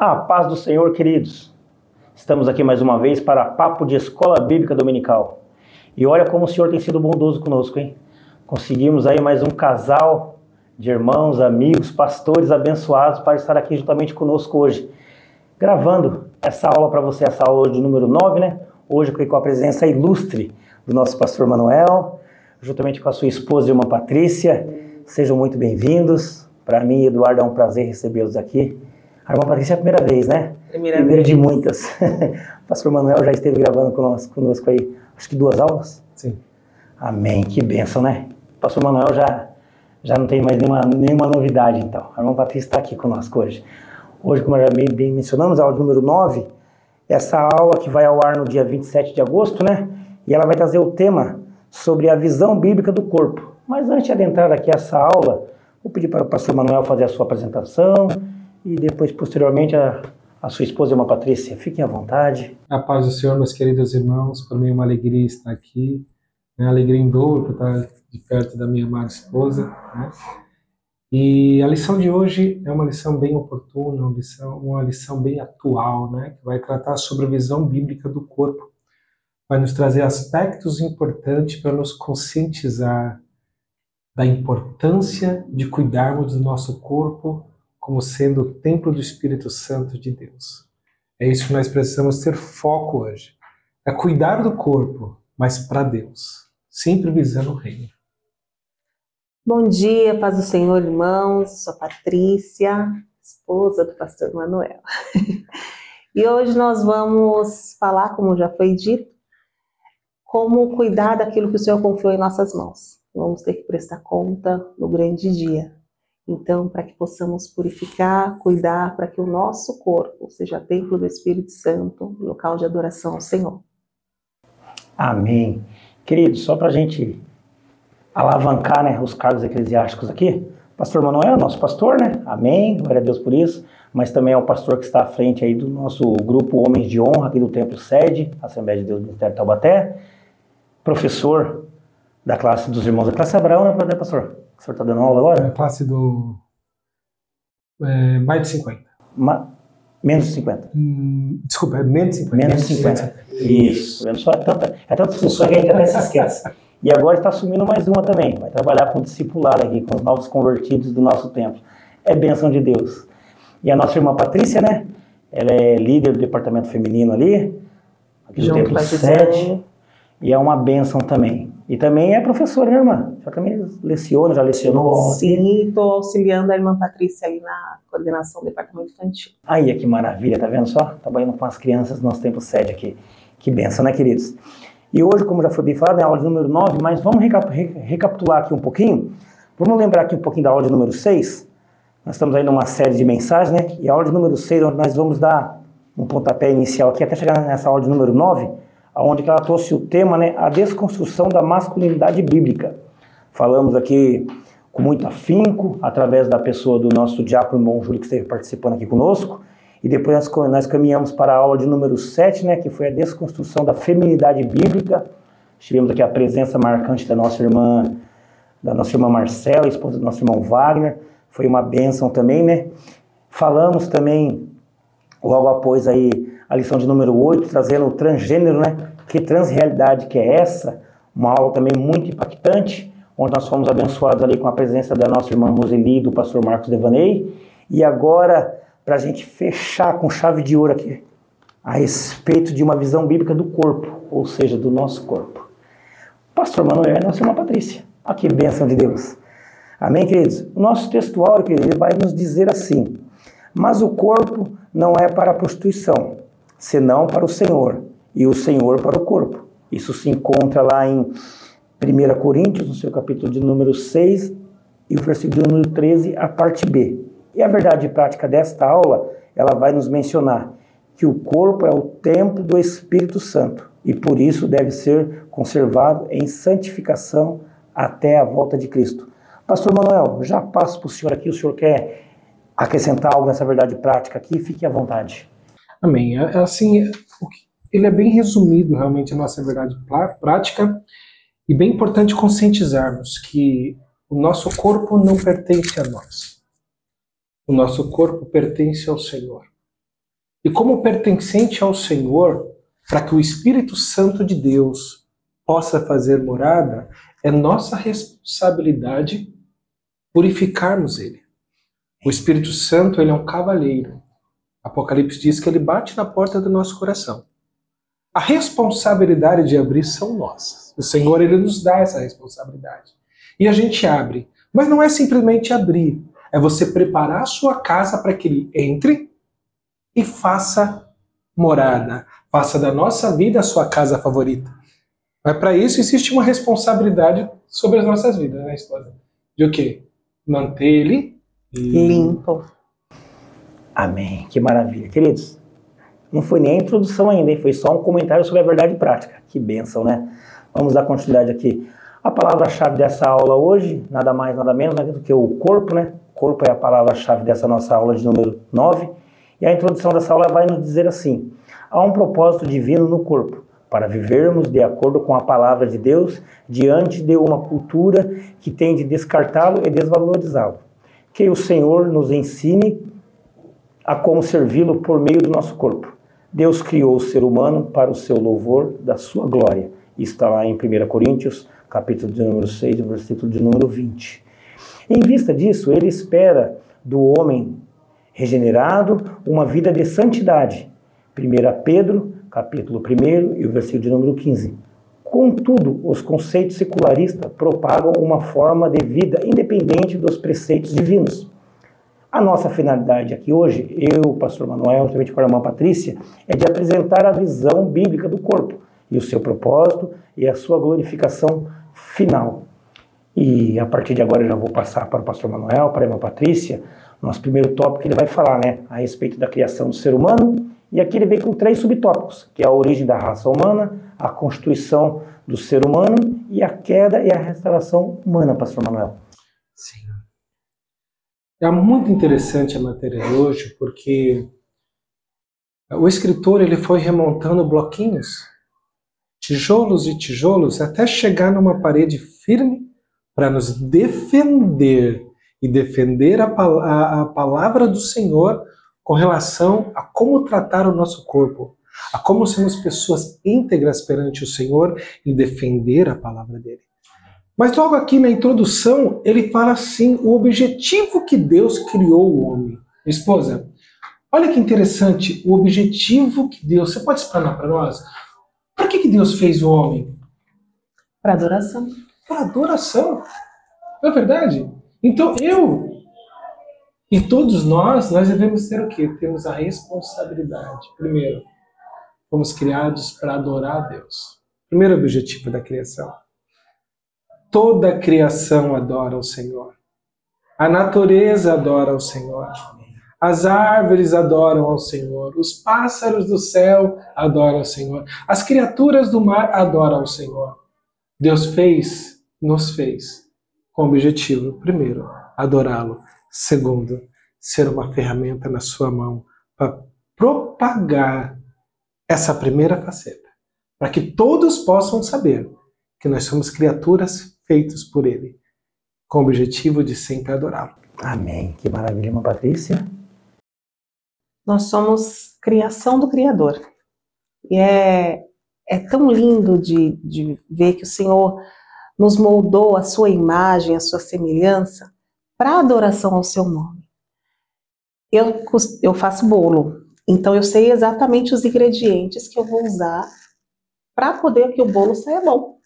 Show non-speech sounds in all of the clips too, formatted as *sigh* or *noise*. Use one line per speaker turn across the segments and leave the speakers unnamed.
A paz do Senhor, queridos. Estamos aqui mais uma vez para Papo de Escola Bíblica Dominical. E olha como o Senhor tem sido bondoso conosco, hein? Conseguimos aí mais um casal de irmãos, amigos, pastores abençoados para estar aqui juntamente conosco hoje, gravando essa aula para você, essa aula de número 9, né? Hoje com a presença ilustre do nosso pastor Manuel, juntamente com a sua esposa, irmã Patrícia. Sejam muito bem-vindos. Para mim, Eduardo, é um prazer recebê-los aqui. A irmã Patrícia é a primeira vez, né?
Primeira,
primeira
vez.
de muitas. *laughs* o pastor Manuel já esteve gravando conosco, conosco aí, acho que duas aulas.
Sim.
Amém, que bênção, né? O pastor Manuel já, já não tem mais nenhuma, nenhuma novidade, então. A irmã Patrícia está aqui conosco hoje. Hoje, como já bem, bem mencionamos, a aula número 9, essa aula que vai ao ar no dia 27 de agosto, né? E ela vai trazer o tema sobre a visão bíblica do corpo. Mas antes de adentrar aqui essa aula, vou pedir para o pastor Manuel fazer a sua apresentação e depois, posteriormente, a, a sua esposa, irmã Patrícia. Fiquem à vontade.
A paz do Senhor, meus queridos irmãos, para mim é uma alegria estar aqui, né? alegria em dobro por estar de perto da minha amada esposa. Né? E a lição de hoje é uma lição bem oportuna, uma lição, uma lição bem atual, né? que vai tratar sobre a visão bíblica do corpo. Vai nos trazer aspectos importantes para nos conscientizar da importância de cuidarmos do nosso corpo como sendo o templo do Espírito Santo de Deus. É isso que nós precisamos ter foco hoje. É cuidar do corpo, mas para Deus, sempre visando o reino.
Bom dia, paz do Senhor, irmãos. Sou Patrícia, esposa do pastor Manuel. *laughs* e hoje nós vamos falar, como já foi dito, como cuidar daquilo que o Senhor confiou em nossas mãos. Vamos ter que prestar conta no grande dia. Então, para que possamos purificar, cuidar, para que o nosso corpo seja templo do Espírito Santo, local de adoração ao Senhor.
Amém. Queridos, só para a gente alavancar né, os cargos eclesiásticos aqui, pastor Manuel, nosso pastor, né? Amém, glória a Deus por isso, mas também é o pastor que está à frente aí do nosso grupo Homens de Honra aqui do Templo Sede, Assembleia de Deus do Ministério Taubaté, professor da classe dos irmãos da classe Abraão, né, pastor? O senhor está dando aula agora?
É a classe do. É, mais de 50.
Ma... Menos de 50.
Hum, desculpa, é menos de 50.
Menos de 50. Isso. Vendo só, é tanta, é tanta função que a gente até se esquece. E agora está assumindo mais uma também. Vai trabalhar com o discipulado aqui, com os novos convertidos do nosso tempo. É bênção de Deus. E a nossa irmã Patrícia, né? Ela é líder do departamento feminino ali, aqui do Templo 7. E é uma bênção também. E também é professora, né, irmã? Já também leciona, já lecionou.
Sim, estou auxiliando a irmã Patrícia ali na coordenação do departamento infantil.
Aí, que maravilha, tá vendo só? Trabalhando com as crianças nosso tempo sede aqui. Que benção, né, queridos? E hoje, como já foi bem falado, é a aula de número 9, mas vamos recapitular aqui um pouquinho. Vamos lembrar aqui um pouquinho da aula de número 6. Nós estamos aí numa série de mensagens, né? E a aula de número 6, onde nós vamos dar um pontapé inicial aqui, até chegar nessa aula de número 9, onde ela trouxe o tema, né, a desconstrução da masculinidade bíblica. Falamos aqui com muito afinco, através da pessoa do nosso diácono irmão Júlio, que esteve participando aqui conosco, e depois nós, nós caminhamos para a aula de número 7, né, que foi a desconstrução da feminidade bíblica. Tivemos aqui a presença marcante da nossa irmã, da nossa irmã Marcela, esposa do nosso irmão Wagner, foi uma bênção também, né? Falamos também, logo após aí, a lição de número 8, trazendo o transgênero, né? Que transrealidade que é essa? Uma aula também muito impactante, onde nós fomos abençoados ali com a presença da nossa irmã Roseli e do pastor Marcos Devaney. E agora, para a gente fechar com chave de ouro aqui, a respeito de uma visão bíblica do corpo, ou seja, do nosso corpo. Pastor Manuel e nossa irmã Patrícia. Olha que bênção de Deus. Amém, queridos? O nosso textual, queridos, vai nos dizer assim, mas o corpo não é para a prostituição, senão para o Senhor, e o Senhor para o corpo. Isso se encontra lá em 1 Coríntios, no seu capítulo de número 6, e o versículo número 13, a parte B. E a verdade prática desta aula, ela vai nos mencionar que o corpo é o templo do Espírito Santo e por isso deve ser conservado em santificação até a volta de Cristo. Pastor Manuel, já passo para o senhor aqui, o senhor quer acrescentar algo nessa verdade prática aqui? Fique à vontade.
Amém. Assim, ele é bem resumido realmente a nossa verdade prática e bem importante conscientizarmos que o nosso corpo não pertence a nós. O nosso corpo pertence ao Senhor. E como pertencente ao Senhor, para que o Espírito Santo de Deus possa fazer morada, é nossa responsabilidade purificarmos ele. O Espírito Santo, ele é um cavaleiro. Apocalipse diz que ele bate na porta do nosso coração. A responsabilidade de abrir são nossas. O Senhor, ele nos dá essa responsabilidade. E a gente abre. Mas não é simplesmente abrir, é você preparar a sua casa para que ele entre e faça morada, faça da nossa vida a sua casa favorita. Mas para isso existe uma responsabilidade sobre as nossas vidas, né, esposa? De o quê? Manter ele
limpo.
Amém. Que maravilha. Queridos, não foi nem a introdução ainda, hein? foi só um comentário sobre a verdade prática. Que bênção, né? Vamos dar continuidade aqui. A palavra-chave dessa aula hoje, nada mais, nada menos né, do que o corpo, né? Corpo é a palavra-chave dessa nossa aula de número 9. E a introdução dessa aula vai nos dizer assim: há um propósito divino no corpo, para vivermos de acordo com a palavra de Deus diante de uma cultura que tende a descartá-lo e desvalorizá-lo. Que o Senhor nos ensine a como servi-lo por meio do nosso corpo. Deus criou o ser humano para o seu louvor da sua glória. Está lá em 1 Coríntios, capítulo de número 6, versículo de número 20. Em vista disso, ele espera do homem regenerado uma vida de santidade. 1 Pedro, capítulo 1 e o versículo de número 15. Contudo, os conceitos secularistas propagam uma forma de vida independente dos preceitos divinos. A nossa finalidade aqui hoje, eu, pastor Manuel, juntamente com a irmã Patrícia, é de apresentar a visão bíblica do corpo e o seu propósito e a sua glorificação final. E a partir de agora eu já vou passar para o pastor Manuel, para a irmã Patrícia, nosso primeiro tópico que ele vai falar, né, a respeito da criação do ser humano, e aqui ele vem com três subtópicos, que é a origem da raça humana, a constituição do ser humano e a queda e a restauração humana, pastor Manuel.
Sim. É muito interessante a matéria de hoje, porque o escritor ele foi remontando bloquinhos, tijolos e tijolos, até chegar numa parede firme para nos defender e defender a, a, a palavra do Senhor com relação a como tratar o nosso corpo, a como sermos pessoas íntegras perante o Senhor e defender a palavra dele. Mas logo aqui na introdução, ele fala assim: o objetivo que Deus criou o homem. Esposa, olha que interessante, o objetivo que Deus. Você pode explanar para nós? Para que, que Deus fez o homem?
Para adoração.
Para adoração. Não é verdade? Então eu e todos nós, nós devemos ter o quê? Temos a responsabilidade. Primeiro, fomos criados para adorar a Deus. Primeiro objetivo da criação. Toda a criação adora o Senhor. A natureza adora o Senhor. As árvores adoram ao Senhor. Os pássaros do céu adoram ao Senhor. As criaturas do mar adoram ao Senhor. Deus fez, nos fez com o objetivo, primeiro, adorá-lo. Segundo, ser uma ferramenta na sua mão para propagar essa primeira faceta, para que todos possam saber que nós somos criaturas feitas por Ele, com o objetivo de sempre adorá-lo.
Amém. Que maravilha, irmã Patrícia.
Nós somos criação do Criador. E é, é tão lindo de, de ver que o Senhor nos moldou a sua imagem, a sua semelhança, para adoração ao seu nome. Eu, eu faço bolo, então eu sei exatamente os ingredientes que eu vou usar para poder que o bolo saia bom.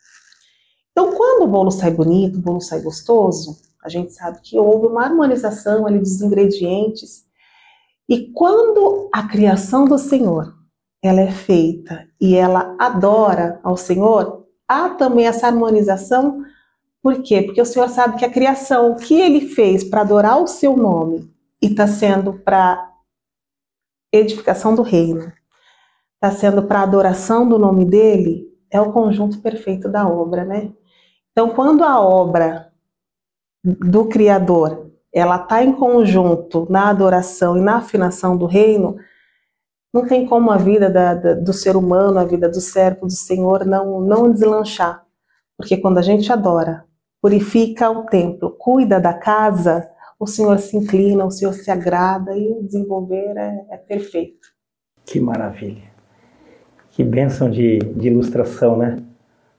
Então, quando o bolo sai bonito, o bolo sai gostoso, a gente sabe que houve uma harmonização ali dos ingredientes. E quando a criação do Senhor ela é feita e ela adora ao Senhor, há também essa harmonização. Por quê? Porque o Senhor sabe que a criação, que ele fez para adorar o seu nome e está sendo para edificação do reino, está sendo para adoração do nome dele, é o conjunto perfeito da obra, né? Então, quando a obra do Criador ela está em conjunto na adoração e na afinação do reino, não tem como a vida da, da, do ser humano, a vida do servo do Senhor não, não deslanchar. Porque quando a gente adora, purifica o templo, cuida da casa, o Senhor se inclina, o Senhor se agrada e o desenvolver é, é perfeito.
Que maravilha. Que bênção de, de ilustração, né?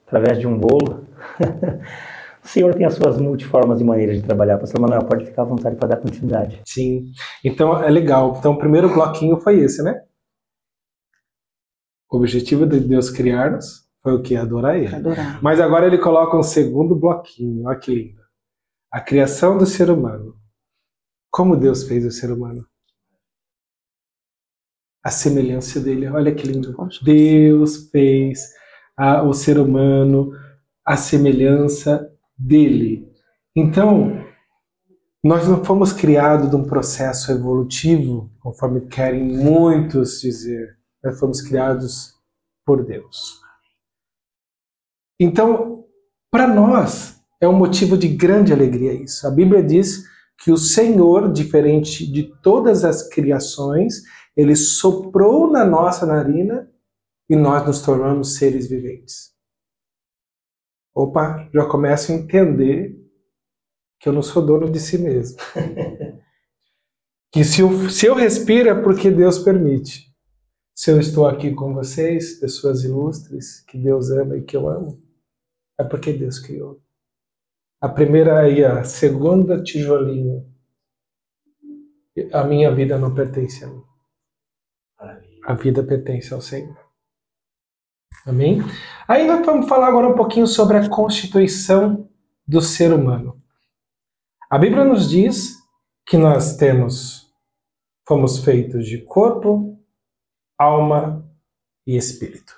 Através de um bolo. *laughs* o Senhor tem as suas multiformas e maneiras de trabalhar. Pastor Manuel, pode ficar à vontade para dar continuidade.
Sim. Então, é legal. Então, o primeiro bloquinho foi esse, né? O objetivo de Deus criar-nos foi o que? Adorar Ele.
Adorar.
Mas agora ele coloca um segundo bloquinho. Olha que lindo. A criação do ser humano. Como Deus fez o ser humano? A semelhança dele. Olha que lindo. Deus fez a, o ser humano a semelhança dele. Então, nós não fomos criados de um processo evolutivo, conforme querem muitos dizer. Nós fomos criados por Deus. Então, para nós, é um motivo de grande alegria isso. A Bíblia diz que o Senhor, diferente de todas as criações, ele soprou na nossa narina e nós nos tornamos seres viventes. Opa, já começo a entender que eu não sou dono de si mesmo. *laughs* que se eu, se eu respiro é porque Deus permite. Se eu estou aqui com vocês, pessoas ilustres, que Deus ama e que eu amo, é porque Deus criou. A primeira aí, a segunda tijolinha. A minha vida não pertence a mim. A vida pertence ao Senhor. Amém? Aí nós vamos falar agora um pouquinho sobre a constituição do ser humano. A Bíblia nos diz que nós temos, fomos feitos de corpo, alma e espírito.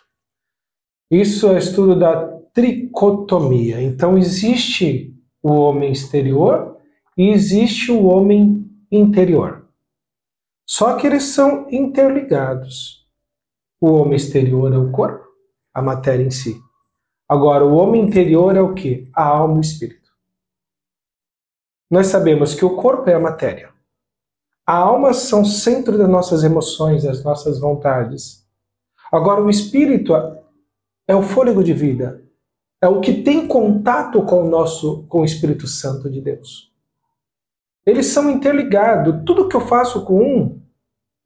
Isso é estudo da tricotomia. Então existe o homem exterior e existe o homem interior. Só que eles são interligados. O homem exterior é o corpo, a matéria em si. Agora, o homem interior é o que? A alma e o espírito. Nós sabemos que o corpo é a matéria. A alma são o centro das nossas emoções, das nossas vontades. Agora, o espírito é o fôlego de vida, é o que tem contato com o nosso com o Espírito Santo de Deus. Eles são interligados. Tudo que eu faço com um,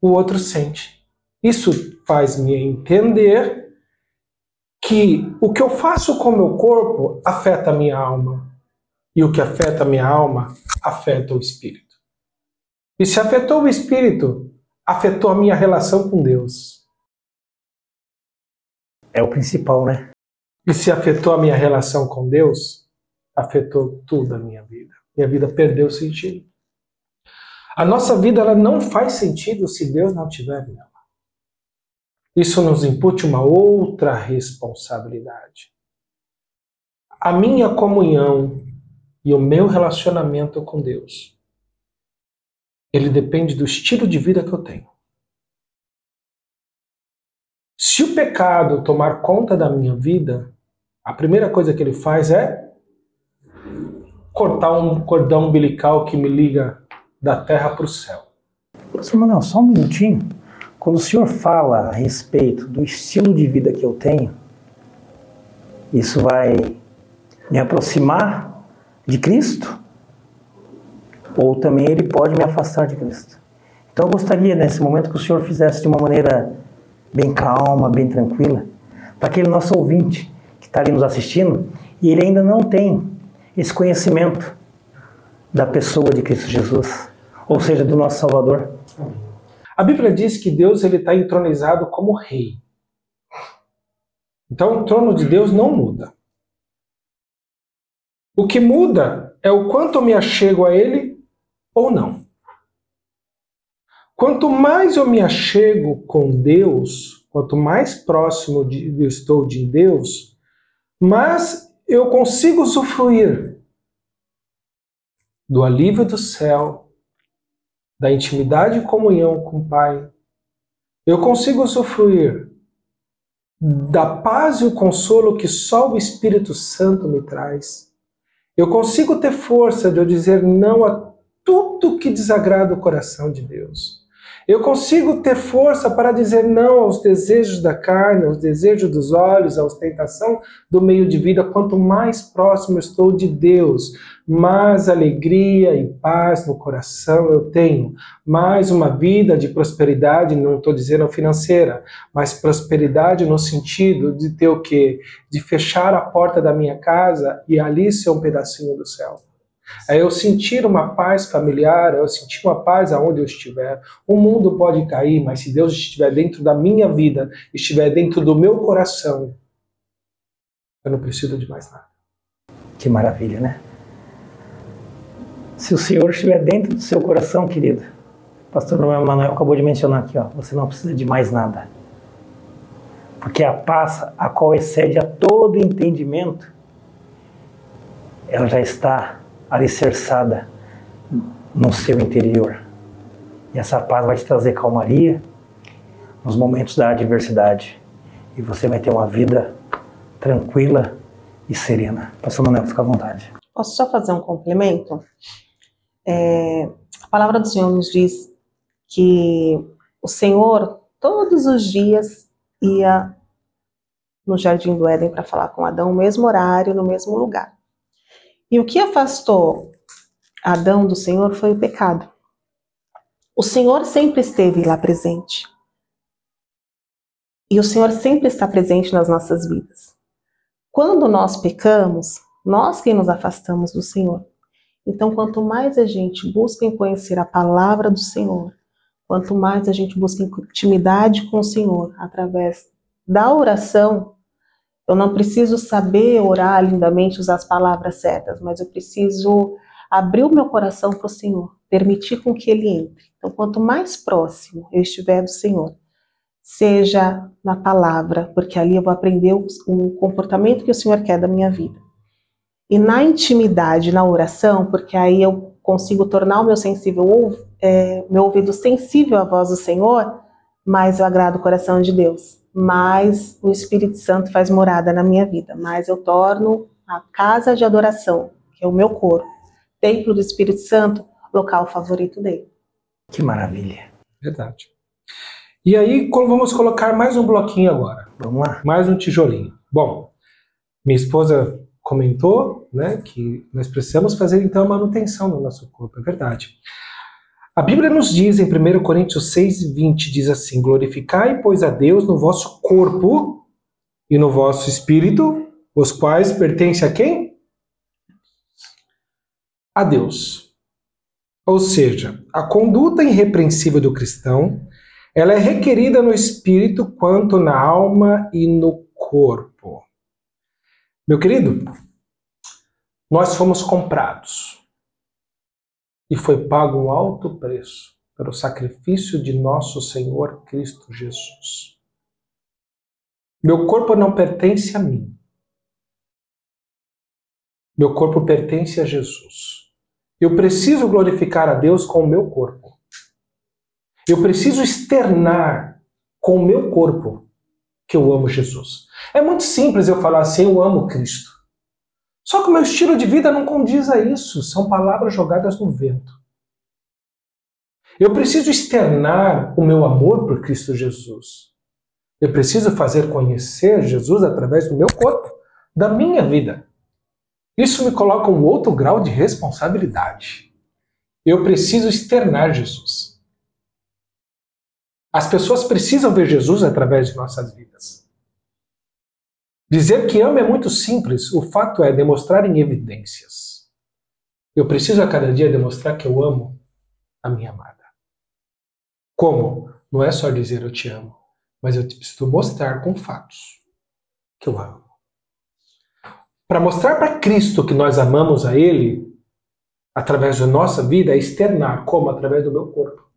o outro sente. Isso faz-me entender que o que eu faço com o meu corpo afeta a minha alma. E o que afeta a minha alma afeta o espírito. E se afetou o espírito, afetou a minha relação com Deus.
É o principal, né?
E se afetou a minha relação com Deus, afetou tudo a minha vida. Minha vida perdeu sentido. A nossa vida ela não faz sentido se Deus não estiver nela. Isso nos impute uma outra responsabilidade. A minha comunhão e o meu relacionamento com Deus, ele depende do estilo de vida que eu tenho. Se o pecado tomar conta da minha vida, a primeira coisa que ele faz é cortar um cordão umbilical que me liga da terra para o céu.
Pastor Manuel, só um minutinho. Quando o senhor fala a respeito do estilo de vida que eu tenho, isso vai me aproximar de Cristo? Ou também ele pode me afastar de Cristo? Então eu gostaria nesse momento que o senhor fizesse de uma maneira bem calma, bem tranquila, para aquele nosso ouvinte que está ali nos assistindo e ele ainda não tem esse conhecimento da pessoa de Cristo Jesus, ou seja, do nosso Salvador.
A Bíblia diz que Deus está entronizado como rei. Então o trono de Deus não muda. O que muda é o quanto eu me achego a Ele ou não. Quanto mais eu me achego com Deus, quanto mais próximo de, eu estou de Deus, mais eu consigo usufruir do alívio do céu, da intimidade e comunhão com o Pai. Eu consigo usufruir da paz e o consolo que só o Espírito Santo me traz. Eu consigo ter força de eu dizer não a tudo que desagrada o coração de Deus. Eu consigo ter força para dizer não aos desejos da carne, aos desejos dos olhos, à ostentação do meio de vida. Quanto mais próximo estou de Deus, mais alegria e paz no coração eu tenho. Mais uma vida de prosperidade, não estou dizendo financeira, mas prosperidade no sentido de ter o quê? De fechar a porta da minha casa e ali ser um pedacinho do céu. É eu sentir uma paz familiar, é eu sentir uma paz aonde eu estiver. O mundo pode cair, mas se Deus estiver dentro da minha vida, estiver dentro do meu coração, eu não preciso de mais nada.
Que maravilha, né? Se o Senhor estiver dentro do seu coração, querido, o pastor Manuel acabou de mencionar aqui, ó, você não precisa de mais nada. Porque a paz, a qual excede a todo entendimento, ela já está alicerçada no seu interior. E essa paz vai te trazer calmaria nos momentos da adversidade. E você vai ter uma vida tranquila e serena. Pastor Manuel, fica à vontade.
Posso só fazer um complemento? É, a palavra do Senhor nos diz que o Senhor todos os dias ia no jardim do Éden para falar com Adão, no mesmo horário, no mesmo lugar. E o que afastou Adão do Senhor foi o pecado. O Senhor sempre esteve lá presente. E o Senhor sempre está presente nas nossas vidas. Quando nós pecamos, nós que nos afastamos do Senhor. Então, quanto mais a gente busca em conhecer a palavra do Senhor, quanto mais a gente busca intimidade com o Senhor através da oração, eu não preciso saber orar lindamente, usar as palavras certas, mas eu preciso abrir o meu coração para o Senhor, permitir com que Ele entre. Então, quanto mais próximo eu estiver do Senhor, seja na palavra, porque ali eu vou aprender o, o comportamento que o Senhor quer da minha vida. E na intimidade, na oração, porque aí eu consigo tornar o meu sensível, é, meu ouvido sensível à voz do Senhor, mais eu agrado o coração de Deus mais o Espírito Santo faz morada na minha vida, mais eu torno a casa de adoração, que é o meu corpo, templo do Espírito Santo, local favorito dele.
Que maravilha.
Verdade. E aí, vamos colocar mais um bloquinho agora.
Vamos lá.
Mais um tijolinho. Bom, minha esposa comentou né, que nós precisamos fazer então a manutenção no nosso corpo, é verdade. A Bíblia nos diz em 1 Coríntios 6, 20, diz assim: Glorificai, pois, a Deus no vosso corpo e no vosso espírito, os quais pertencem a quem? A Deus. Ou seja, a conduta irrepreensível do cristão, ela é requerida no espírito quanto na alma e no corpo. Meu querido, nós fomos comprados e foi pago um alto preço pelo sacrifício de nosso Senhor Cristo Jesus. Meu corpo não pertence a mim. Meu corpo pertence a Jesus. Eu preciso glorificar a Deus com o meu corpo. Eu preciso externar com o meu corpo que eu amo Jesus. É muito simples eu falar assim, eu amo Cristo. Só que o meu estilo de vida não condiz a isso, são palavras jogadas no vento. Eu preciso externar o meu amor por Cristo Jesus. Eu preciso fazer conhecer Jesus através do meu corpo, da minha vida. Isso me coloca um outro grau de responsabilidade. Eu preciso externar Jesus. As pessoas precisam ver Jesus através de nossas vidas. Dizer que ama é muito simples, o fato é demonstrar em evidências. Eu preciso a cada dia demonstrar que eu amo a minha amada. Como? Não é só dizer eu te amo, mas eu preciso mostrar com fatos que eu amo. Para mostrar para Cristo que nós amamos a Ele, através da nossa vida, é externar, como? Através do meu corpo.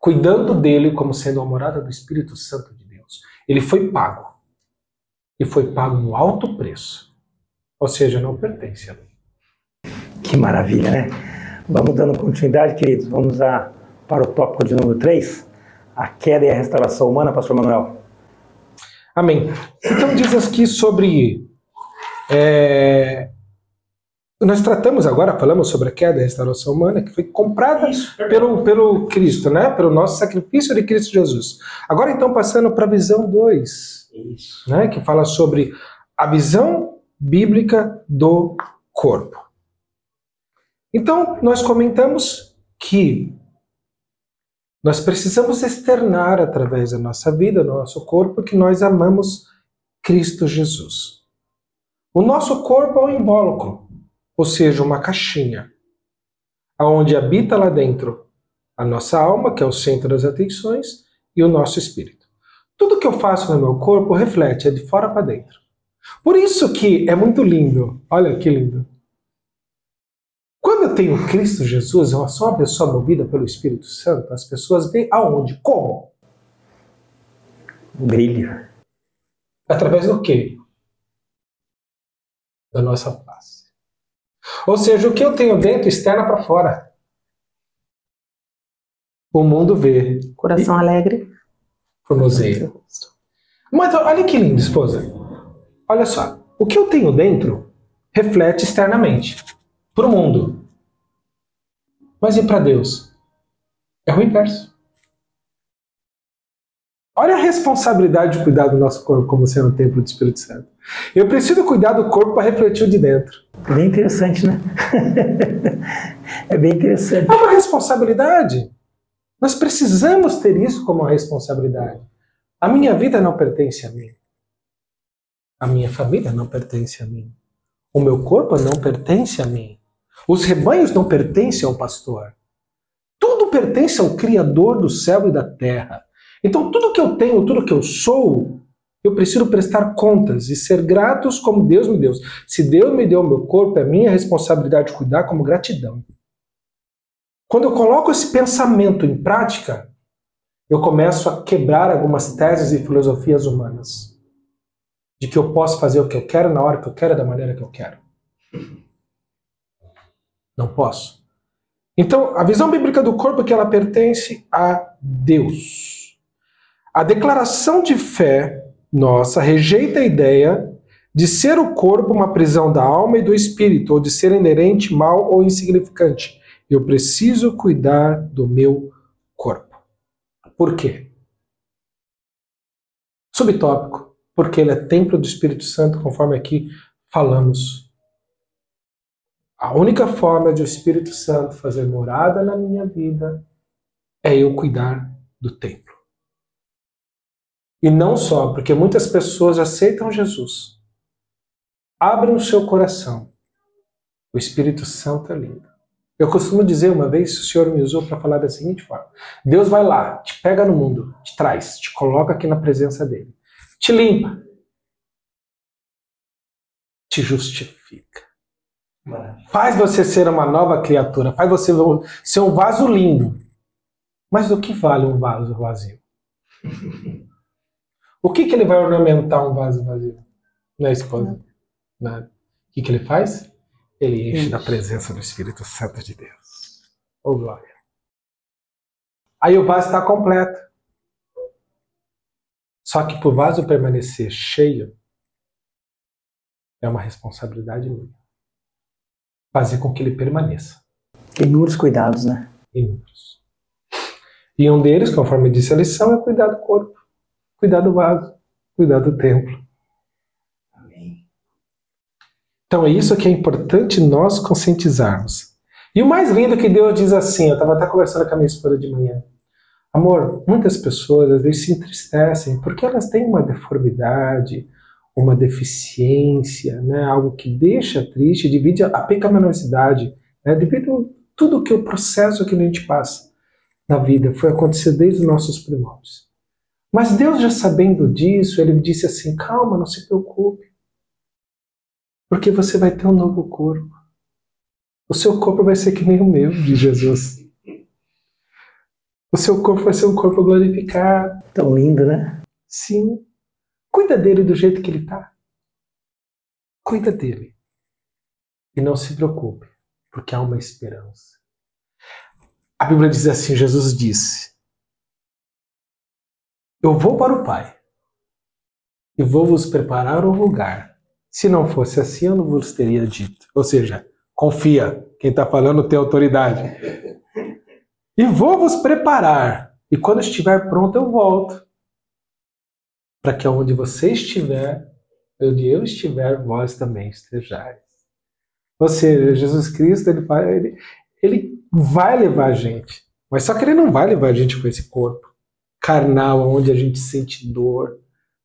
Cuidando dele como sendo a morada do Espírito Santo de Deus. Ele foi pago e foi pago um alto preço. Ou seja, não pertence a mim.
Que maravilha, né? Vamos dando continuidade, queridos. Vamos a, para o tópico de número 3, a queda e a restauração humana, pastor Manuel.
Amém. Então diz aqui sobre é, Nós tratamos agora, falamos sobre a queda e a restauração humana, que foi comprada pelo, pelo Cristo, né? pelo nosso sacrifício de Cristo Jesus. Agora, então, passando para a visão 2, né? que fala sobre a visão bíblica do corpo. Então, nós comentamos que nós precisamos externar através da nossa vida, do nosso corpo, que nós amamos Cristo Jesus. O nosso corpo é um invólucro, ou seja, uma caixinha, aonde habita lá dentro a nossa alma, que é o centro das atenções, e o nosso espírito. Tudo que eu faço no meu corpo reflete, é de fora para dentro. Por isso que é muito lindo, olha que lindo. Quando eu tenho Cristo Jesus, eu sou uma pessoa movida pelo Espírito Santo, as pessoas veem aonde? Como?
Brilho.
Através do quê? Da nossa face. Ou seja, o que eu tenho dentro externa para fora. O mundo vê.
Coração e... alegre.
Formoseia. Mas olha que lindo, esposa. Olha só. O que eu tenho dentro reflete externamente para o mundo. Mas e para Deus? É o inverso. Olha a responsabilidade de cuidar do nosso corpo como sendo o templo do Espírito Santo. Eu preciso cuidar do corpo para refletir o de dentro.
Bem interessante, né? *laughs* é bem interessante.
É uma responsabilidade. Nós precisamos ter isso como uma responsabilidade. A minha vida não pertence a mim. A minha família não pertence a mim. O meu corpo não pertence a mim. Os rebanhos não pertencem ao pastor. Tudo pertence ao Criador do céu e da terra. Então, tudo que eu tenho, tudo que eu sou, eu preciso prestar contas e ser gratos como Deus me deu. Se Deus me deu o meu corpo, é minha responsabilidade cuidar como gratidão. Quando eu coloco esse pensamento em prática, eu começo a quebrar algumas teses e filosofias humanas. De que eu posso fazer o que eu quero na hora que eu quero, da maneira que eu quero. Não posso. Então, a visão bíblica do corpo é que ela pertence a Deus. A declaração de fé nossa rejeita a ideia de ser o corpo uma prisão da alma e do espírito, ou de ser inerente, mal ou insignificante. Eu preciso cuidar do meu corpo. Por quê? Subtópico, porque ele é templo do Espírito Santo, conforme aqui falamos a única forma de o Espírito Santo fazer morada na minha vida é eu cuidar do templo. E não só, porque muitas pessoas aceitam Jesus, abrem o seu coração. O Espírito Santo é lindo. Eu costumo dizer uma vez, o Senhor me usou para falar da seguinte forma: Deus vai lá, te pega no mundo, te traz, te coloca aqui na presença dele, te limpa, te justifica Faz você ser uma nova criatura, faz você ser um vaso lindo. Mas do que vale um vaso vazio? *laughs* O que, que ele vai ornamentar um vaso vazio? Na esposa? Nada. O que, que ele faz? Ele enche da presença do Espírito Santo de Deus. Oh, glória. Aí o vaso está completo. Só que para o vaso permanecer cheio, é uma responsabilidade minha fazer com que ele permaneça.
Inúmeros cuidados, né?
Inúmeros. E um deles, conforme disse a lição, é cuidar do corpo, cuidar do vaso, cuidar do templo. Amém. Então é isso que é importante nós conscientizarmos. E o mais lindo é que Deus diz assim, eu estava até conversando com a minha esposa de manhã. Amor, muitas pessoas às vezes se entristecem porque elas têm uma deformidade, uma deficiência, né, algo que deixa triste, divide a pecaminosidade, né, devido a tudo que o processo que a gente passa na vida foi acontecer desde os nossos primórdios. Mas Deus já sabendo disso, ele disse assim: calma, não se preocupe, porque você vai ter um novo corpo. O seu corpo vai ser que nem o meu, diz Jesus. O seu corpo vai ser um corpo glorificado.
Tão lindo, né?
Sim. Cuida dele do jeito que ele está. Cuida dele. E não se preocupe, porque há uma esperança. A Bíblia diz assim: Jesus disse: Eu vou para o Pai e vou vos preparar um lugar. Se não fosse assim, eu não vos teria dito. Ou seja, Confia, quem está falando tem autoridade. E vou vos preparar, e quando estiver pronto eu volto, para que onde você estiver, onde eu estiver, vós também estejais. Ou seja, Jesus Cristo, ele vai, ele, ele vai levar a gente, mas só que ele não vai levar a gente com esse corpo carnal, onde a gente sente dor,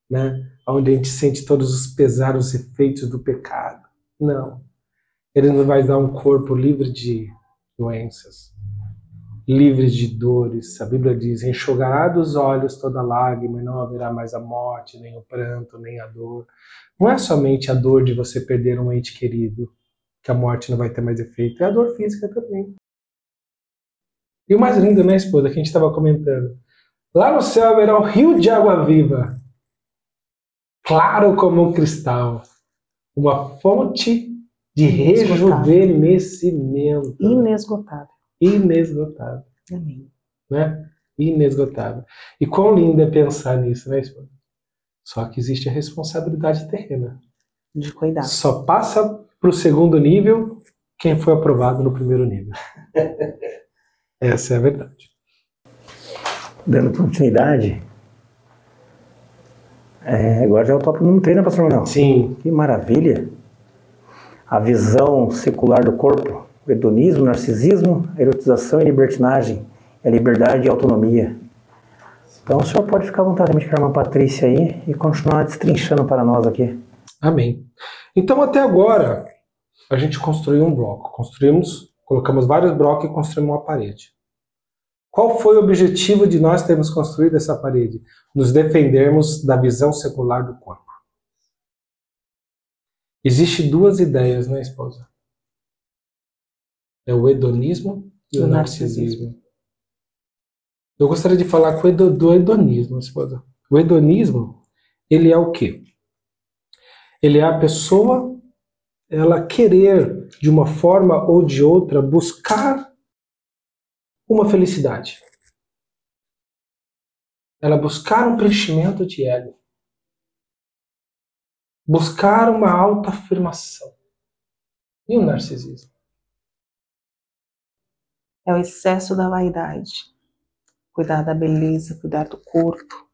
né? onde a gente sente todos os pesares, os efeitos do pecado. Não. Ele não vai dar um corpo livre de doenças, livre de dores. A Bíblia diz: enxugará dos olhos toda lágrima, e não haverá mais a morte, nem o pranto, nem a dor. Não é somente a dor de você perder um ente querido, que a morte não vai ter mais efeito, é a dor física também. E o mais lindo, né, esposa, que a gente estava comentando. Lá no céu haverá um rio de água viva, claro como um cristal, uma fonte de rejuvenescimento.
Inesgotável.
Inesgotável.
Amém.
Né? Inesgotável. E quão lindo é pensar nisso, né, esposa? Só que existe a responsabilidade terrena.
De cuidar.
Só passa para o segundo nível quem foi aprovado no primeiro nível. *laughs* Essa é a verdade
dando continuidade, é, agora já é o tópico número 3, né, pastor Manuel?
Sim.
Que maravilha! A visão secular do corpo, o hedonismo, o narcisismo, a erotização e a libertinagem, a liberdade e a autonomia. Então o senhor pode ficar à vontade de chamar a Patrícia aí e continuar destrinchando para nós aqui.
Amém. Então até agora a gente construiu um bloco. Construímos, colocamos vários blocos e construímos uma parede. Qual foi o objetivo de nós termos construído essa parede? Nos defendermos da visão secular do corpo. Existem duas ideias, né, esposa? É o hedonismo e o, o narcisismo. narcisismo. Eu gostaria de falar do hedonismo, esposa. O hedonismo, ele é o quê? Ele é a pessoa, ela querer, de uma forma ou de outra, buscar uma felicidade. Ela buscar um preenchimento de ego. Buscar uma autoafirmação. E o narcisismo?
É o excesso da vaidade. Cuidar da beleza, cuidar do corpo.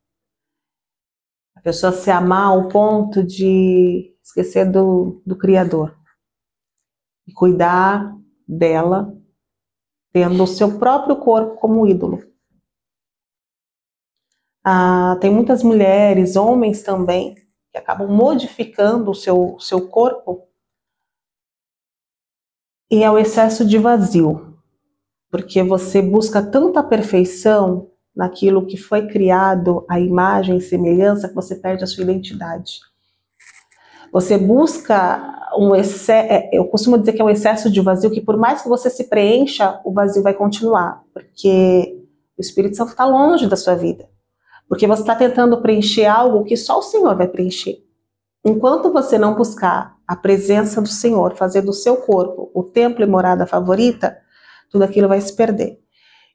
A pessoa se amar ao ponto de esquecer do, do Criador. E cuidar dela tendo o seu próprio corpo como ídolo. Ah, tem muitas mulheres, homens também, que acabam modificando o seu, seu corpo e é o excesso de vazio, porque você busca tanta perfeição naquilo que foi criado, a imagem semelhança, que você perde a sua identidade. Você busca um excesso, é, eu costumo dizer que é um excesso de vazio, que por mais que você se preencha, o vazio vai continuar, porque o Espírito Santo está longe da sua vida. Porque você está tentando preencher algo que só o Senhor vai preencher. Enquanto você não buscar a presença do Senhor, fazer do seu corpo o templo e morada favorita, tudo aquilo vai se perder.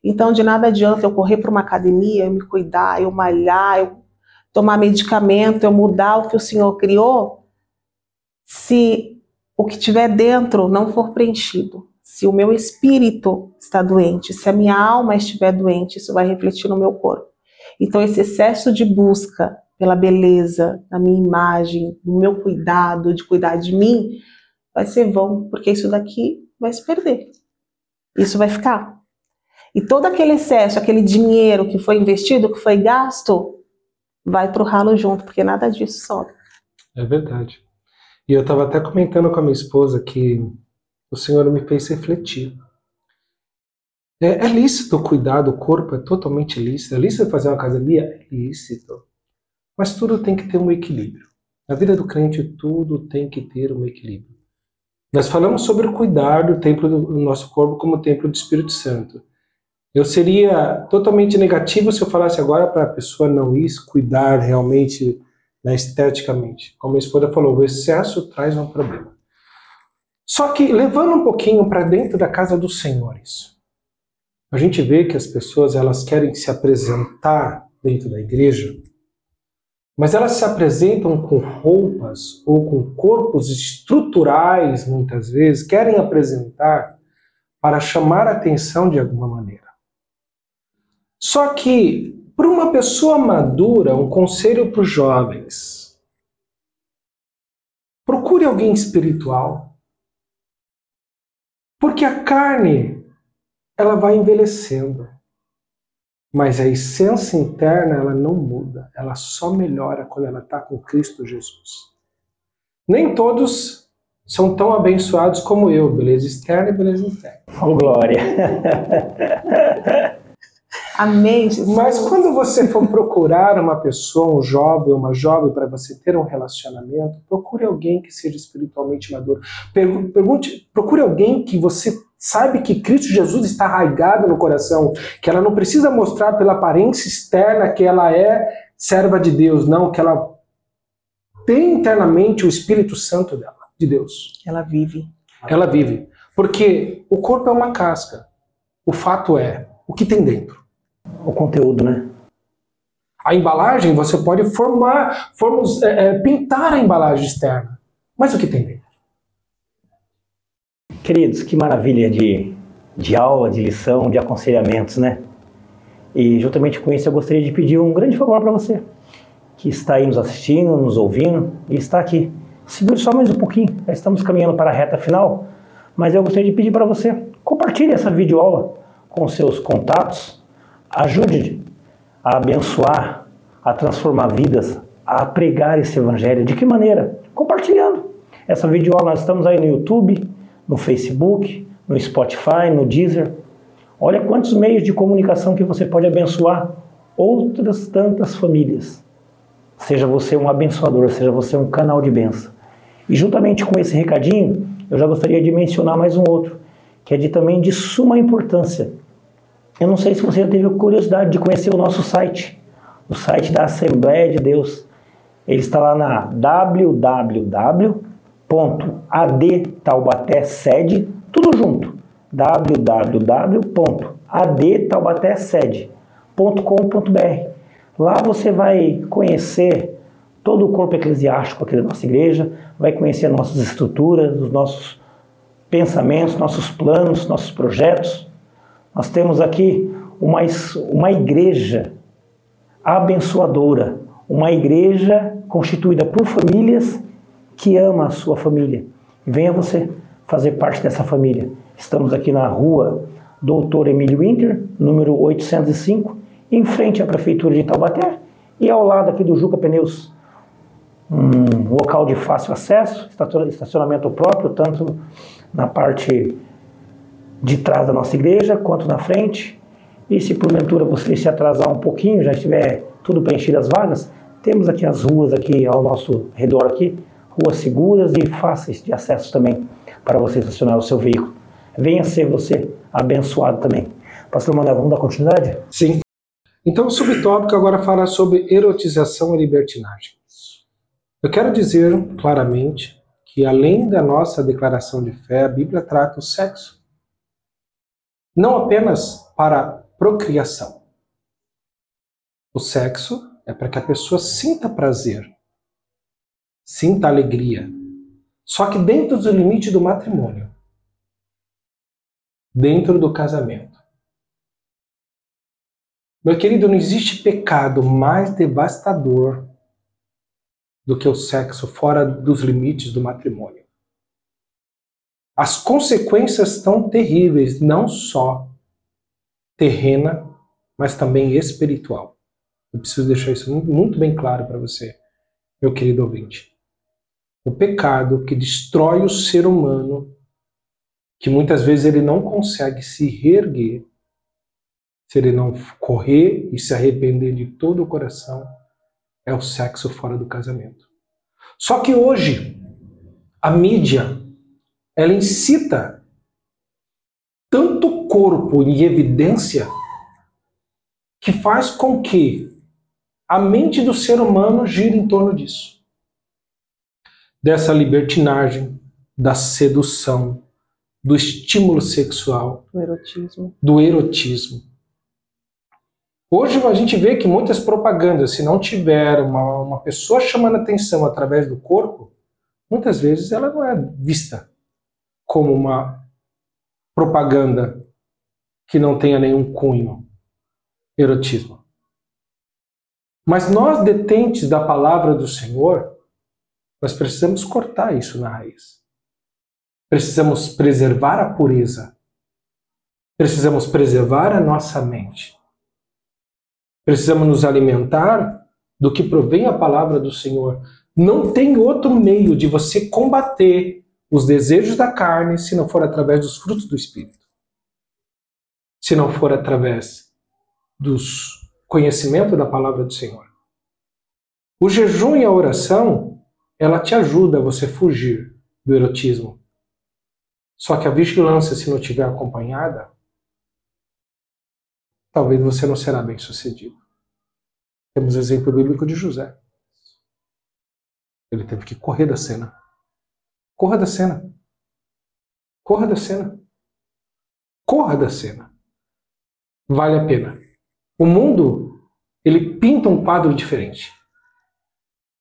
Então, de nada adianta eu correr para uma academia, eu me cuidar, eu malhar, eu tomar medicamento, eu mudar o que o Senhor criou, se o que tiver dentro não for preenchido, se o meu espírito está doente, se a minha alma estiver doente, isso vai refletir no meu corpo. Então, esse excesso de busca pela beleza, da minha imagem, do meu cuidado, de cuidar de mim, vai ser vão, porque isso daqui vai se perder. Isso vai ficar. E todo aquele excesso, aquele dinheiro que foi investido, que foi gasto, vai para o ralo junto, porque nada disso sobe.
É verdade. E eu estava até comentando com a minha esposa que o Senhor me fez refletir. É, é lícito cuidar do corpo, é totalmente lícito. É lícito fazer uma academia? É lícito. Mas tudo tem que ter um equilíbrio. Na vida do crente, tudo tem que ter um equilíbrio. Nós falamos sobre cuidar do templo do nosso corpo como templo do Espírito Santo. Eu seria totalmente negativo se eu falasse agora para a pessoa não ir cuidar realmente né, esteticamente. Como a esposa falou, o excesso traz um problema. Só que levando um pouquinho para dentro da casa dos senhores, a gente vê que as pessoas elas querem se apresentar dentro da igreja, mas elas se apresentam com roupas ou com corpos estruturais, muitas vezes, querem apresentar para chamar a atenção de alguma maneira. Só que, para uma pessoa madura, um conselho para os jovens: procure alguém espiritual. Porque a carne, ela vai envelhecendo. Mas a essência interna, ela não muda. Ela só melhora quando ela está com Cristo Jesus. Nem todos são tão abençoados como eu, beleza externa e beleza interna.
Oh, glória! *laughs*
Amém. Jesus.
Mas quando você for procurar uma pessoa, um jovem, uma jovem, para você ter um relacionamento, procure alguém que seja espiritualmente maduro. Pergunte, procure alguém que você sabe que Cristo Jesus está arraigado no coração, que ela não precisa mostrar pela aparência externa que ela é serva de Deus, não, que ela tem internamente o Espírito Santo dela, de Deus.
Ela vive.
Ela vive. Porque o corpo é uma casca. O fato é o que tem dentro
o conteúdo, né?
A embalagem você pode formar, formos, é, é, pintar a embalagem externa, mas o que tem dentro?
Queridos, que maravilha de, de aula, de lição, de aconselhamentos, né? E juntamente com isso eu gostaria de pedir um grande favor para você, que está aí nos assistindo, nos ouvindo e está aqui. Segure só mais um pouquinho, já estamos caminhando para a reta final, mas eu gostaria de pedir para você, compartilhe essa videoaula com seus contatos, Ajude a abençoar, a transformar vidas, a pregar esse evangelho. De que maneira? Compartilhando. Essa videoaula nós estamos aí no YouTube, no Facebook, no Spotify, no Deezer. Olha quantos meios de comunicação que você pode abençoar outras tantas famílias. Seja você um abençoador, seja você um canal de bênção. E juntamente com esse recadinho, eu já gostaria de mencionar mais um outro, que é de também de suma importância eu não sei se você já teve curiosidade de conhecer o nosso site, o site da Assembleia de Deus. Ele está lá na www.adtaubatésede, tudo junto, www.adtaubatésede.com.br. Lá você vai conhecer todo o corpo eclesiástico aqui da nossa igreja, vai conhecer nossas estruturas, os nossos pensamentos, nossos planos, nossos projetos. Nós temos aqui uma, uma igreja abençoadora, uma igreja constituída por famílias que ama a sua família. Venha você fazer parte dessa família. Estamos aqui na rua Doutor Emílio Winter, número 805, em frente à Prefeitura de Taubaté e ao lado aqui do Juca Pneus. Um local de fácil acesso, estacionamento próprio, tanto na parte de trás da nossa igreja quanto na frente. E se porventura você se atrasar um pouquinho, já estiver tudo preenchido as vagas, temos aqui as ruas aqui ao nosso redor aqui, ruas seguras e fáceis de acesso também para você estacionar o seu veículo. Venha ser você abençoado também. Pastor Manuel, vamos dar continuidade?
Sim. Então o subtópico agora fala sobre erotização e libertinagem. Eu quero dizer claramente que além da nossa declaração de fé, a Bíblia trata o sexo não apenas para procriação. O sexo é para que a pessoa sinta prazer, sinta alegria. Só que dentro do limite do matrimônio, dentro do casamento. Meu querido, não existe pecado mais devastador do que o sexo fora dos limites do matrimônio. As consequências estão terríveis, não só terrena, mas também espiritual. Eu preciso deixar isso muito bem claro para você, meu querido ouvinte. O pecado que destrói o ser humano, que muitas vezes ele não consegue se reerguer, se ele não correr e se arrepender de todo o coração, é o sexo fora do casamento. Só que hoje, a mídia, ela incita tanto corpo em evidência que faz com que a mente do ser humano gire em torno disso. Dessa libertinagem, da sedução, do estímulo sexual,
do erotismo.
Do erotismo. Hoje a gente vê que muitas propagandas, se não tiver uma, uma pessoa chamando atenção através do corpo, muitas vezes ela não é vista como uma propaganda que não tenha nenhum cunho erotismo. Mas nós, detentes da palavra do Senhor, nós precisamos cortar isso na raiz. Precisamos preservar a pureza. Precisamos preservar a nossa mente. Precisamos nos alimentar do que provém a palavra do Senhor. Não tem outro meio de você combater os desejos da carne se não for através dos frutos do Espírito. Se não for através dos conhecimento da palavra do Senhor. O jejum e a oração, ela te ajuda a você fugir do erotismo. Só que a vigilância, se não tiver acompanhada, talvez você não será bem sucedido. Temos exemplo bíblico de José. Ele teve que correr da cena. Corra da cena. Corra da cena. Corra da cena. Vale a pena. O mundo, ele pinta um quadro diferente.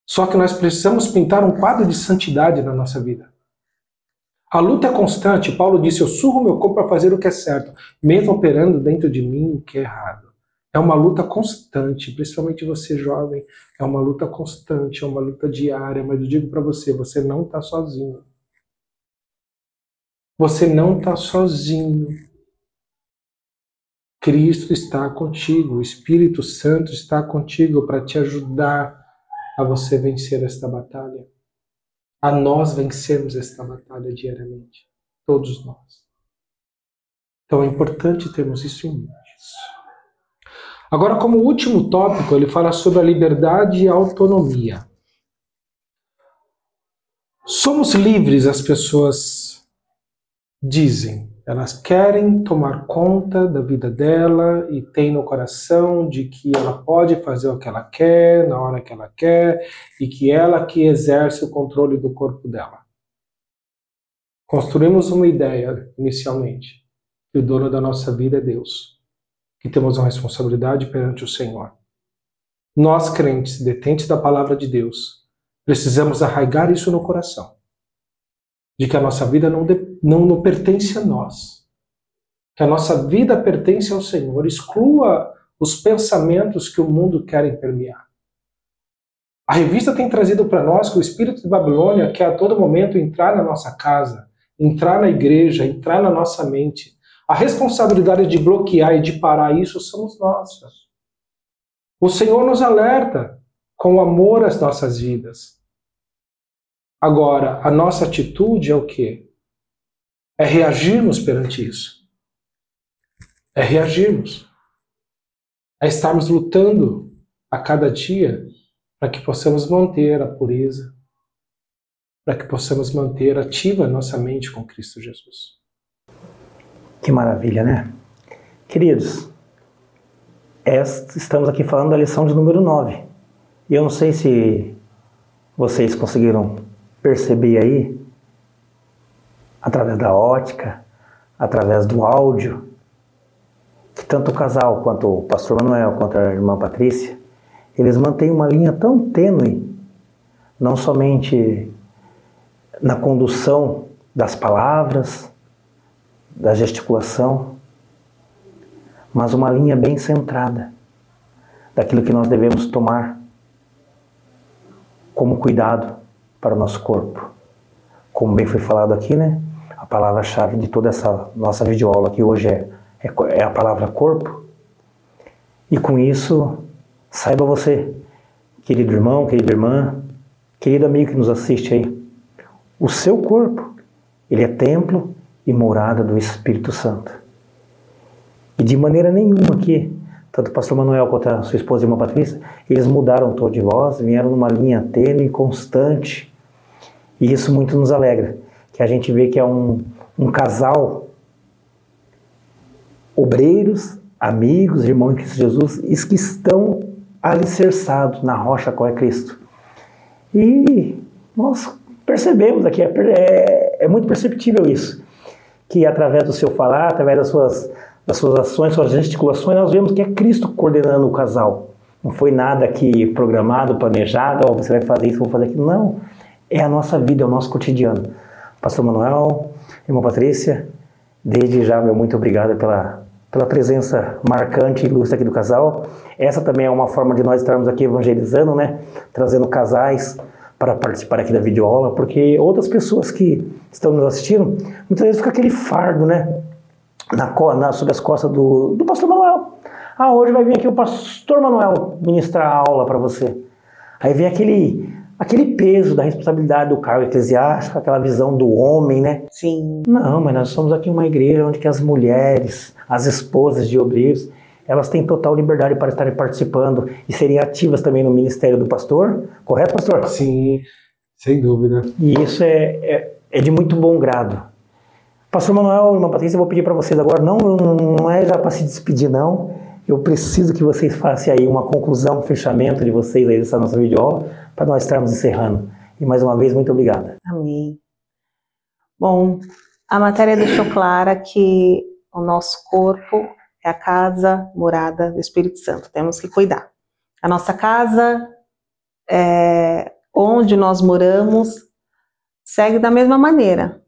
Só que nós precisamos pintar um quadro de santidade na nossa vida. A luta é constante. Paulo disse: Eu surro meu corpo para fazer o que é certo, mesmo operando dentro de mim o que é errado. É uma luta constante, principalmente você jovem. É uma luta constante, é uma luta diária. Mas eu digo para você: você não está sozinho. Você não está sozinho. Cristo está contigo, o Espírito Santo está contigo para te ajudar a você vencer esta batalha a nós vencermos esta batalha diariamente, todos nós. Então é importante termos isso em mente. Agora, como último tópico, ele fala sobre a liberdade e a autonomia. Somos livres, as pessoas dizem, elas querem tomar conta da vida dela e tem no coração de que ela pode fazer o que ela quer, na hora que ela quer, e que ela que exerce o controle do corpo dela. Construímos uma ideia inicialmente que o dono da nossa vida é Deus, que temos uma responsabilidade perante o Senhor. Nós, crentes, detentes da palavra de Deus, precisamos arraigar isso no coração de que a nossa vida não, de, não, não pertence a nós, que a nossa vida pertence ao Senhor. Exclua os pensamentos que o mundo quer permear. A revista tem trazido para nós que o espírito de Babilônia quer a todo momento entrar na nossa casa, entrar na igreja, entrar na nossa mente. A responsabilidade de bloquear e de parar isso somos nós. O Senhor nos alerta com amor às nossas vidas. Agora, a nossa atitude é o quê? É reagirmos perante isso. É reagirmos. É estarmos lutando a cada dia para que possamos manter a pureza, para que possamos manter ativa a nossa mente com Cristo Jesus.
Que maravilha, né? Queridos, estamos aqui falando da lição de número 9. E eu não sei se vocês conseguiram perceber aí, através da ótica, através do áudio, que tanto o casal quanto o pastor Manuel, quanto a irmã Patrícia, eles mantêm uma linha tão tênue, não somente na condução das palavras, da gesticulação, mas uma linha bem centrada daquilo que nós devemos tomar como cuidado para o nosso corpo. Como bem foi falado aqui, né? A palavra-chave de toda essa nossa videoaula aqui hoje é, é, é a palavra corpo. E com isso, saiba você, querido irmão, querida irmã, querido amigo que nos assiste aí, o seu corpo, ele é templo e morada do Espírito Santo. E de maneira nenhuma aqui, tanto o pastor Manuel quanto a sua esposa e irmã Patrícia, eles mudaram o tom de voz, vieram numa linha tênue constante e isso muito nos alegra, que a gente vê que é um, um casal, obreiros, amigos, irmãos em Cristo Jesus, que estão alicerçados na rocha qual é Cristo. E nós percebemos aqui, é, é, é muito perceptível isso, que através do seu falar, através das suas, das suas ações, suas gesticulações, nós vemos que é Cristo coordenando o casal. Não foi nada que programado, planejado, oh, você vai fazer isso, vou fazer aquilo. Não. É a nossa vida, é o nosso cotidiano. Pastor Manuel, irmã Patrícia, desde já, meu muito obrigado pela, pela presença marcante e ilustre aqui do casal. Essa também é uma forma de nós estarmos aqui evangelizando, né? Trazendo casais para participar aqui da videoaula, porque outras pessoas que estão nos assistindo, muitas vezes fica aquele fardo, né? Na, na, sobre as costas do, do pastor Manuel. Ah, hoje vai vir aqui o pastor Manuel ministrar a aula para você. Aí vem aquele, aquele peso da responsabilidade do cargo eclesiástico, aquela visão do homem, né?
Sim.
Não, mas nós somos aqui uma igreja onde que as mulheres, as esposas de obreiros, elas têm total liberdade para estarem participando e serem ativas também no ministério do pastor, correto, pastor?
Sim, sem dúvida.
E isso é, é, é de muito bom grado. Pastor Manuel, irmã Patrícia, eu vou pedir para vocês agora, não, não é já para se despedir, não. Eu preciso que vocês façam aí uma conclusão, um fechamento de vocês aí dessa nossa videoaula, para nós estarmos encerrando. E mais uma vez, muito obrigada.
Amém. Bom, a matéria deixou clara que o nosso corpo é a casa morada do Espírito Santo. Temos que cuidar. A nossa casa, é, onde nós moramos, segue da mesma maneira.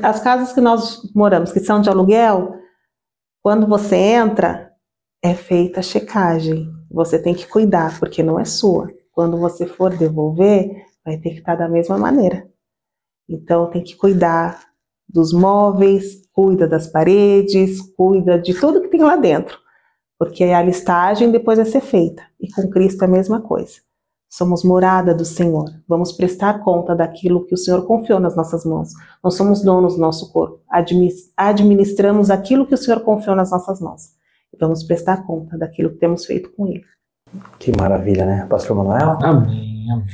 As casas que nós moramos, que são de aluguel, quando você entra, é feita a checagem. Você tem que cuidar, porque não é sua. Quando você for devolver, vai ter que estar da mesma maneira. Então tem que cuidar dos móveis, cuida das paredes, cuida de tudo que tem lá dentro, porque a listagem depois vai ser feita. E com Cristo é a mesma coisa. Somos morada do Senhor. Vamos prestar conta daquilo que o Senhor confiou nas nossas mãos. Nós somos donos do nosso corpo. Administramos aquilo que o Senhor confiou nas nossas mãos. Vamos prestar conta daquilo que temos feito com Ele.
Que maravilha, né, Pastor Manuel?
Amém, amém.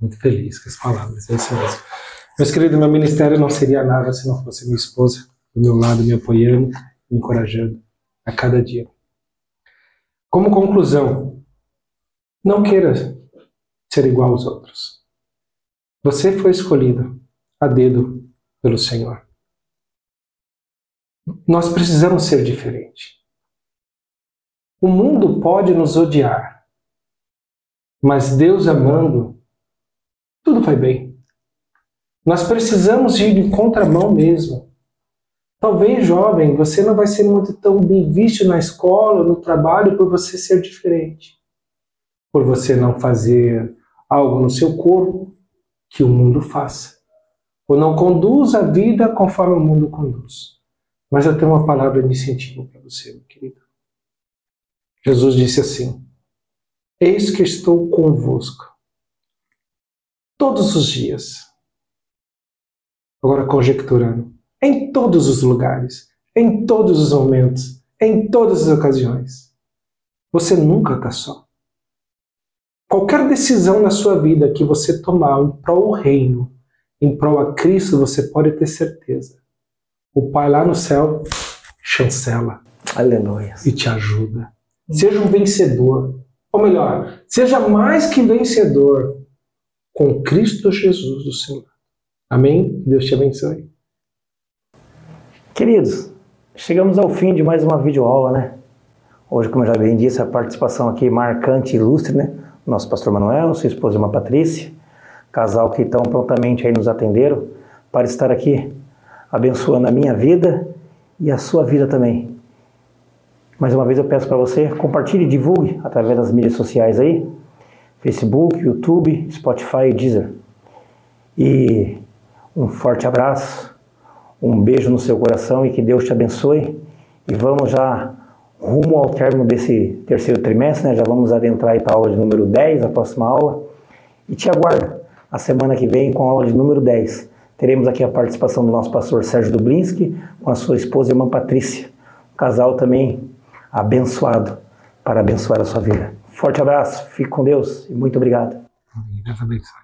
Muito feliz com as palavras. É isso mesmo. Meus queridos, meu ministério não seria nada se não fosse minha esposa do meu lado, me apoiando, me encorajando a cada dia. Como conclusão, não queira ser igual aos outros. Você foi escolhido a dedo pelo Senhor. Nós precisamos ser diferente. O mundo pode nos odiar, mas Deus amando, tudo vai bem. Nós precisamos ir de contramão mesmo. Talvez, jovem, você não vai ser muito tão bem visto na escola, no trabalho, por você ser diferente. Por você não fazer algo no seu corpo que o mundo faça. Ou não conduz a vida conforme o mundo conduz. Mas eu tenho uma palavra de incentivo para você, meu querido. Jesus disse assim: Eis que estou convosco todos os dias. Agora conjecturando em todos os lugares, em todos os momentos, em todas as ocasiões. Você nunca está só. Qualquer decisão na sua vida que você tomar em prol do reino, em prol a Cristo, você pode ter certeza. O Pai lá no céu chancela.
Aleluia.
E te ajuda. Seja um vencedor. Ou melhor, seja mais que vencedor com Cristo Jesus do Senhor. Amém? Deus te abençoe.
Queridos, chegamos ao fim de mais uma videoaula, né? Hoje, como eu já bem disse, a participação aqui marcante e ilustre, né? Nosso pastor Manuel, sua esposa irmã Patrícia, casal que tão prontamente aí nos atenderam para estar aqui abençoando a minha vida e a sua vida também. Mais uma vez eu peço para você, compartilhe e divulgue através das mídias sociais aí, Facebook, YouTube, Spotify e Deezer. E um forte abraço um beijo no seu coração e que Deus te abençoe. E vamos já rumo ao término desse terceiro trimestre, né? Já vamos adentrar para a aula de número 10, a próxima aula. E te aguardo a semana que vem com a aula de número 10. Teremos aqui a participação do nosso pastor Sérgio Dublinski com a sua esposa e irmã Patrícia. Um casal também abençoado para abençoar a sua vida. Forte abraço, fique com Deus e muito obrigado.
Deus abençoe.